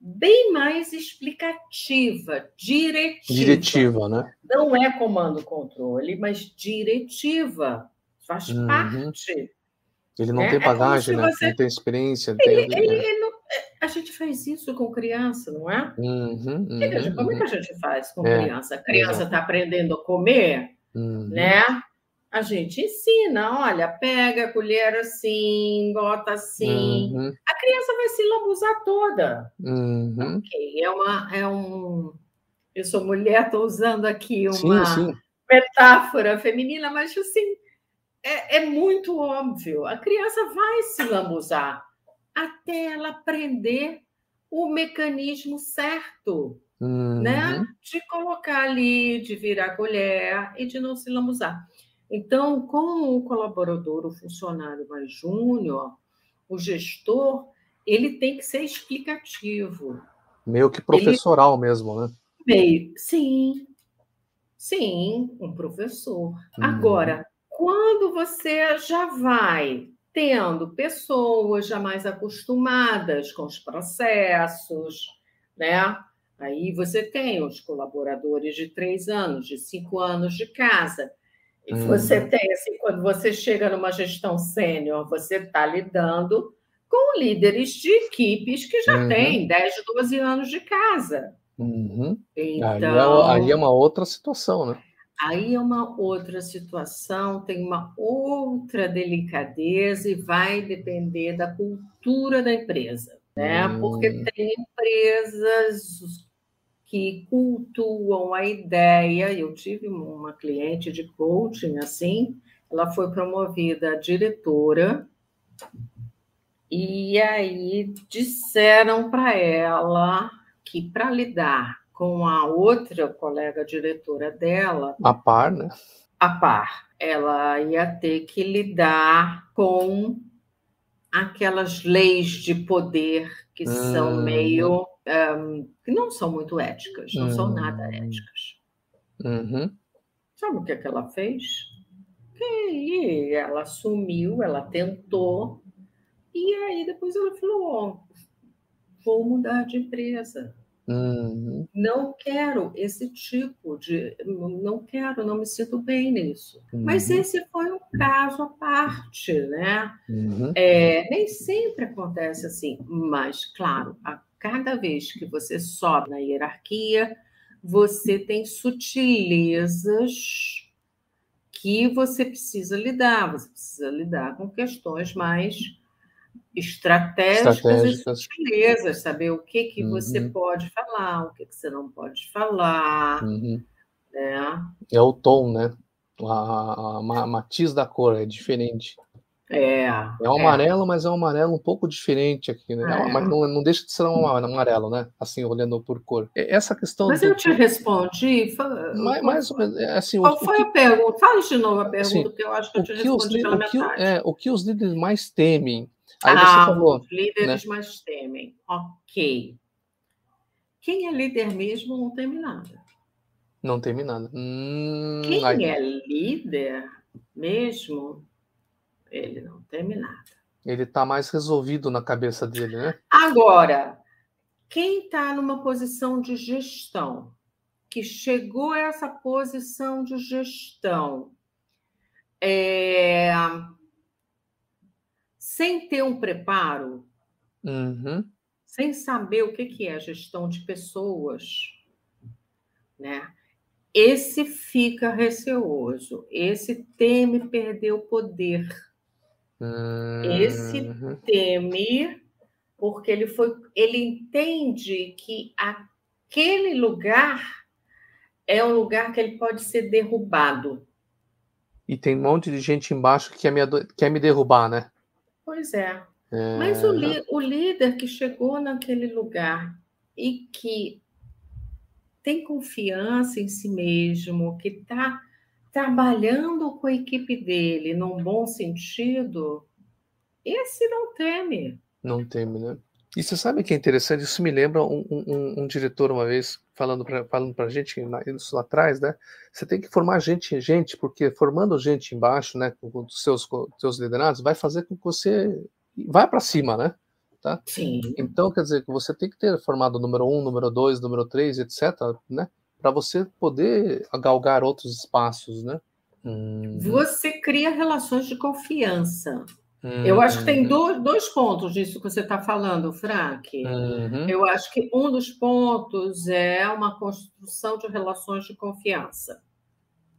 bem mais explicativa, diretiva. Diretiva, né? Não é comando-controle, mas diretiva. Faz uhum. parte. Ele não né? tem é bagagem, é né? Você... Não tem experiência. Ele, tem... Ele, ele não... É, a gente faz isso com criança, não é? Uhum, uhum, Como é que a uhum. gente faz com é, criança? A criança está aprendendo a comer, uhum. né? A gente ensina, olha, pega a colher assim, bota assim. Uhum. A criança vai se lambuzar toda. Uhum. Ok, é uma, é um. Eu sou mulher, estou usando aqui uma sim, sim. metáfora feminina, mas assim é, é muito óbvio. A criança vai se lambuzar até ela aprender o mecanismo certo. Né? Uhum. Né? De colocar ali, de virar a colher e de não se lambuzar. Então, com o colaborador, o funcionário mais júnior, o gestor, ele tem que ser explicativo. Meio que professoral ele... mesmo, né? Meio, sim. Sim, um professor. Hum. Agora, quando você já vai tendo pessoas já mais acostumadas com os processos, né? Aí você tem os colaboradores de três anos, de cinco anos de casa. E uhum. você tem, assim, quando você chega numa gestão sênior, você está lidando com líderes de equipes que já uhum. têm 10, 12 anos de casa. Uhum. Então, aí, é, aí é uma outra situação, né? Aí é uma outra situação, tem uma outra delicadeza e vai depender da cultura da empresa, né? Hum. Porque tem empresas que cultuam a ideia. Eu tive uma cliente de coaching assim, ela foi promovida a diretora e aí disseram para ela que para lidar com a outra colega diretora dela, a par, né? A par, ela ia ter que lidar com aquelas leis de poder que hum. são meio um, que não são muito éticas, não são nada hum. éticas. Uhum. Sabe o que, é que ela fez? E ela assumiu, ela tentou, e aí depois ela falou: oh, vou mudar de empresa. Uhum. Não quero esse tipo de. Não quero, não me sinto bem nisso. Uhum. Mas esse foi um caso à parte, né? Uhum. É, nem sempre acontece assim, mas, claro, a cada vez que você sobe na hierarquia, você tem sutilezas que você precisa lidar, você precisa lidar com questões mais estratégicas, estratégicas. e sutilezas, saber o que, que uhum. você pode falar, o que, que você não pode falar. Uhum. Né? É o tom, né? A, a, a, matiz da cor é diferente. É. É um é. amarelo, mas é um amarelo um pouco diferente aqui, né? É. Mas não, não, deixa de ser um amarelo, né? Assim, olhando por cor. Essa questão. Mas do... eu te respondi. Mais, mais é, assim, Qual o, foi o que... a pergunta? Fale de novo a pergunta, assim, porque eu acho que eu te respondi os, pela o que, é, o que os líderes mais temem. Aí ah, você falou, os líderes né? mais temem. Ok. Quem é líder mesmo não teme nada. Não teme nada. Hum, Quem aí... é líder mesmo ele não teme nada. Ele está mais resolvido na cabeça dele, né? Agora, quem está numa posição de gestão, que chegou a essa posição de gestão, é... sem ter um preparo, uhum. sem saber o que, que é gestão de pessoas, né? Esse fica receoso, esse teme perder o poder esse uhum. teme porque ele foi, ele entende que aquele lugar é um lugar que ele pode ser derrubado. E tem um monte de gente embaixo que quer me, quer me derrubar, né? Pois é. é... Mas o, o líder que chegou naquele lugar e que tem confiança em si mesmo, que está trabalhando com a equipe dele num bom sentido, esse não teme. Não teme, né? E você sabe que é interessante? Isso me lembra um, um, um diretor uma vez falando para falando a gente isso lá atrás, né? Você tem que formar gente, gente, porque formando gente embaixo, né, com os seus, com os seus liderados, vai fazer com que você vá para cima, né? Tá? Sim. Então, quer dizer que você tem que ter formado número um, número dois, número três, etc., né? Para você poder galgar outros espaços, né? Hum. Você cria relações de confiança. Uhum. Eu acho que tem dois, dois pontos disso que você está falando, Frank. Uhum. Eu acho que um dos pontos é uma construção de relações de confiança,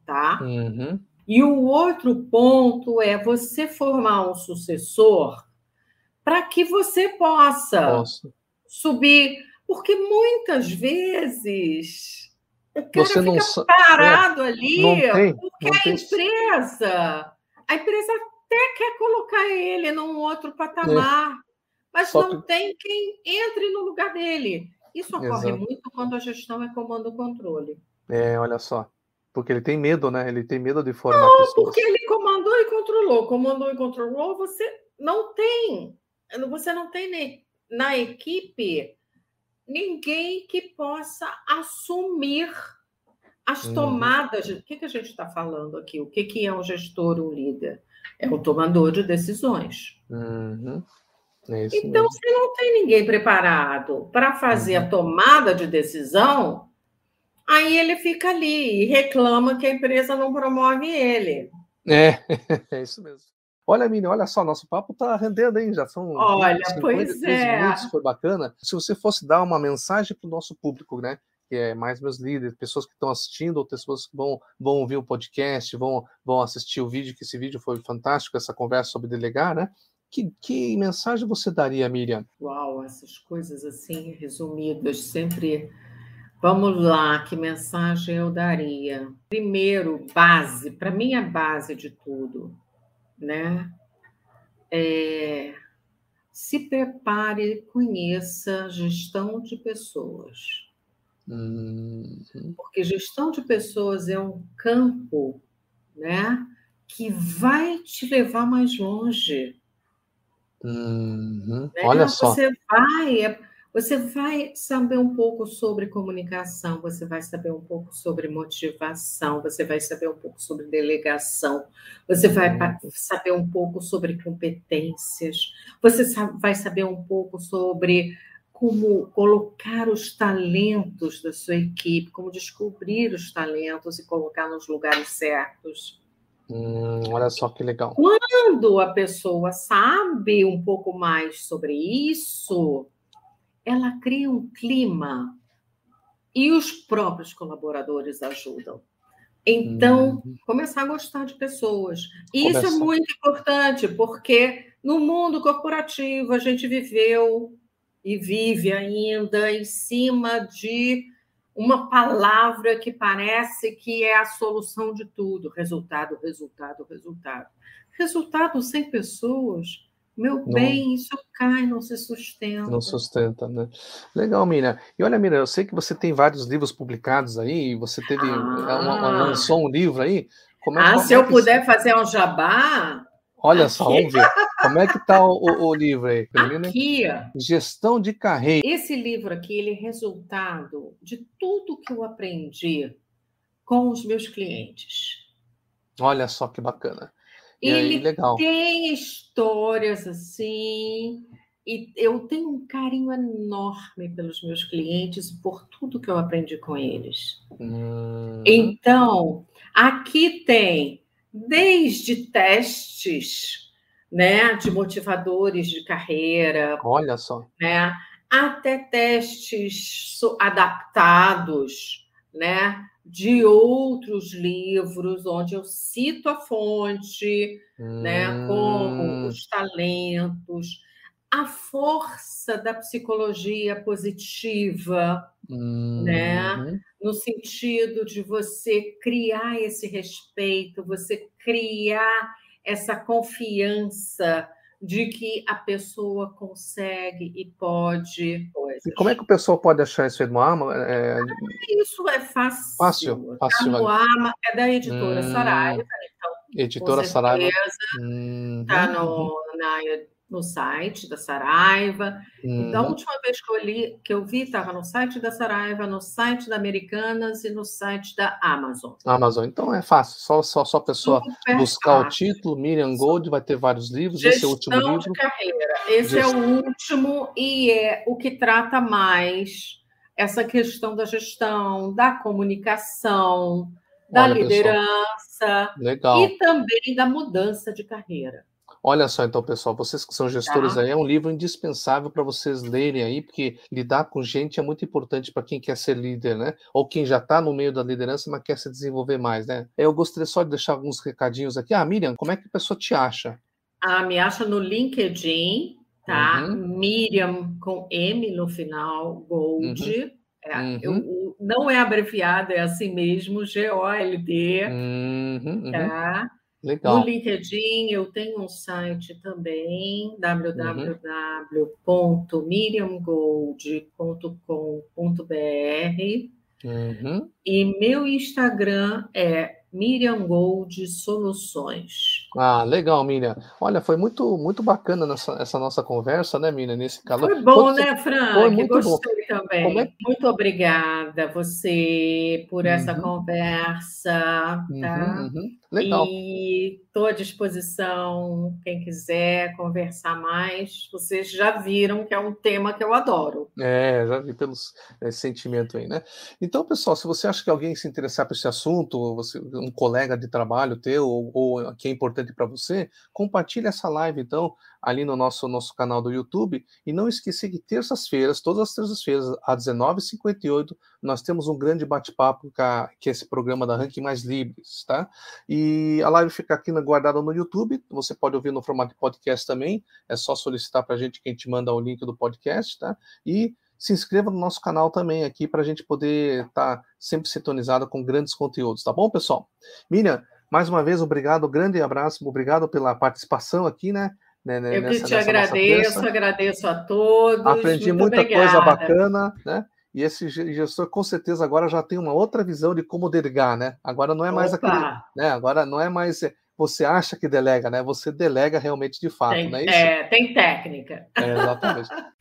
tá? Uhum. E o outro ponto é você formar um sucessor para que você possa Posso. subir, porque muitas vezes o cara você fica não, parado é, ali, tem, porque a tem. empresa, a empresa até quer colocar ele num outro patamar, é. mas Só não que... tem quem entre no lugar dele. Isso ocorre Exato. muito quando a gestão é comando-controle. É, olha só. Porque ele tem medo, né? Ele tem medo de formar não, pessoas. porque ele comandou e controlou. Comandou e controlou, você não tem. Você não tem na equipe ninguém que possa assumir as uhum. tomadas. De... O que, que a gente está falando aqui? O que, que é um gestor, um líder? É um tomador de decisões. Uhum. É então, mesmo. se não tem ninguém preparado para fazer uhum. a tomada de decisão, aí ele fica ali e reclama que a empresa não promove ele. É, é isso mesmo. Olha, Mini, olha só, nosso papo está rendendo, hein? Já são olha, 50, pois é. minutos, foi bacana. Se você fosse dar uma mensagem para o nosso público, né? Que é mais meus líderes, pessoas que estão assistindo, ou pessoas que vão, vão ouvir o podcast, vão, vão assistir o vídeo, que esse vídeo foi fantástico, essa conversa sobre delegar, né? Que, que mensagem você daria, Miriam? Uau, essas coisas assim resumidas, sempre. Vamos lá, que mensagem eu daria? Primeiro, base, para mim é base de tudo né? É, se prepare, conheça gestão de pessoas. Uhum. Porque gestão de pessoas é um campo, né, que vai te levar mais longe. Uhum. Né? Olha só. Você vai, é, você vai saber um pouco sobre comunicação, você vai saber um pouco sobre motivação, você vai saber um pouco sobre delegação, você vai uhum. saber um pouco sobre competências, você vai saber um pouco sobre como colocar os talentos da sua equipe, como descobrir os talentos e colocar nos lugares certos. Hum, olha só que legal. Quando a pessoa sabe um pouco mais sobre isso, ela cria um clima e os próprios colaboradores ajudam. Então, uhum. começar a gostar de pessoas. E isso é muito importante, porque no mundo corporativo a gente viveu e vive ainda em cima de uma palavra que parece que é a solução de tudo: resultado, resultado, resultado. Resultado sem pessoas meu bem, não, isso cai, não se sustenta. Não sustenta, né? Legal, Miriam. E olha, Miriam, eu sei que você tem vários livros publicados aí, você teve ah. uma, lançou um livro aí. Como é, ah, se é eu puder fazer um jabá. Olha aqui. só, vamos ver. Como é que está o, o, o, livro aí, Carolina? Aqui. Gestão de carreira. Esse livro aqui, ele é resultado de tudo que eu aprendi com os meus clientes. Olha só que bacana. E ele legal. tem histórias assim, e eu tenho um carinho enorme pelos meus clientes por tudo que eu aprendi com eles. Hum. Então, aqui tem desde testes, né, de motivadores de carreira, olha só, né, até testes adaptados, né, de outros livros, onde eu cito a fonte, hum. né, como os talentos, a força da psicologia positiva, hum. né, no sentido de você criar esse respeito, você criar essa confiança de que a pessoa consegue e pode. Coisas. E como é que o pessoal pode achar isso aí no Ama? É... Isso é fácil. Fácil, fácil. Tá no Ama, é da editora hum, Saraiva. Então, editora Saraiva. Está hum, no, na no site da Saraiva. Uhum. Então, a última vez que eu li, que eu vi, estava no site da Saraiva, no site da Americanas e no site da Amazon. Amazon, então é fácil, só só, só a pessoa Super buscar fácil. o título, Miriam Gold, vai ter vários livros, Gestão esse é o último livro. De carreira. Esse Gestão. é o último e é o que trata mais essa questão da gestão, da comunicação, da Olha, liderança e também da mudança de carreira. Olha só, então, pessoal, vocês que são gestores tá. aí, é um livro indispensável para vocês lerem aí, porque lidar com gente é muito importante para quem quer ser líder, né? Ou quem já está no meio da liderança, mas quer se desenvolver mais, né? Eu gostaria só de deixar alguns recadinhos aqui. Ah, Miriam, como é que a pessoa te acha? Ah, me acha no LinkedIn, tá? Uhum. Miriam com M no final, Gold. Uhum. É, uhum. eu, não é abreviado, é assim mesmo, G-O-L-D, uhum, uhum. tá? Legal. No LinkedIn eu tenho um site também, www.miriamgold.com.br. Uhum. E meu Instagram é Miriam Gold Soluções. Ah, legal, Miriam. Olha, foi muito, muito bacana nessa, essa nossa conversa, né, Miriam, nesse calor. Foi bom, né, Frank? Foi muito Gostei bom. também. É... Muito obrigada você por essa uhum. conversa, tá? Uhum, uhum. Legal. E estou à disposição, quem quiser conversar mais. Vocês já viram que é um tema que eu adoro. É, já vi pelos esse sentimento aí, né? Então, pessoal, se você acha que alguém se interessar por esse assunto, você, um colega de trabalho teu, ou, ou que é importante para você, compartilhe essa live, então, ali no nosso, nosso canal do YouTube. E não esqueça que terças-feiras, todas as terças-feiras, às 19h58, nós temos um grande bate-papo, que é esse programa da Ranking Mais Livres, tá? E a live fica aqui guardada no YouTube, você pode ouvir no formato de podcast também, é só solicitar para a gente que a gente manda o link do podcast, tá? E se inscreva no nosso canal também aqui para a gente poder estar tá sempre sintonizado com grandes conteúdos, tá bom, pessoal? Miriam, mais uma vez, obrigado, grande abraço, obrigado pela participação aqui, né? Né, né Eu nessa, que te agradeço, agradeço a todos. Aprendi muita obrigada. coisa bacana, né? E esse gestor com certeza agora já tem uma outra visão de como delegar, né? Agora não é mais Opa. aquele, né? Agora não é mais é, você acha que delega, né? Você delega realmente de fato, tem, não é isso? É, tem técnica. É, exatamente.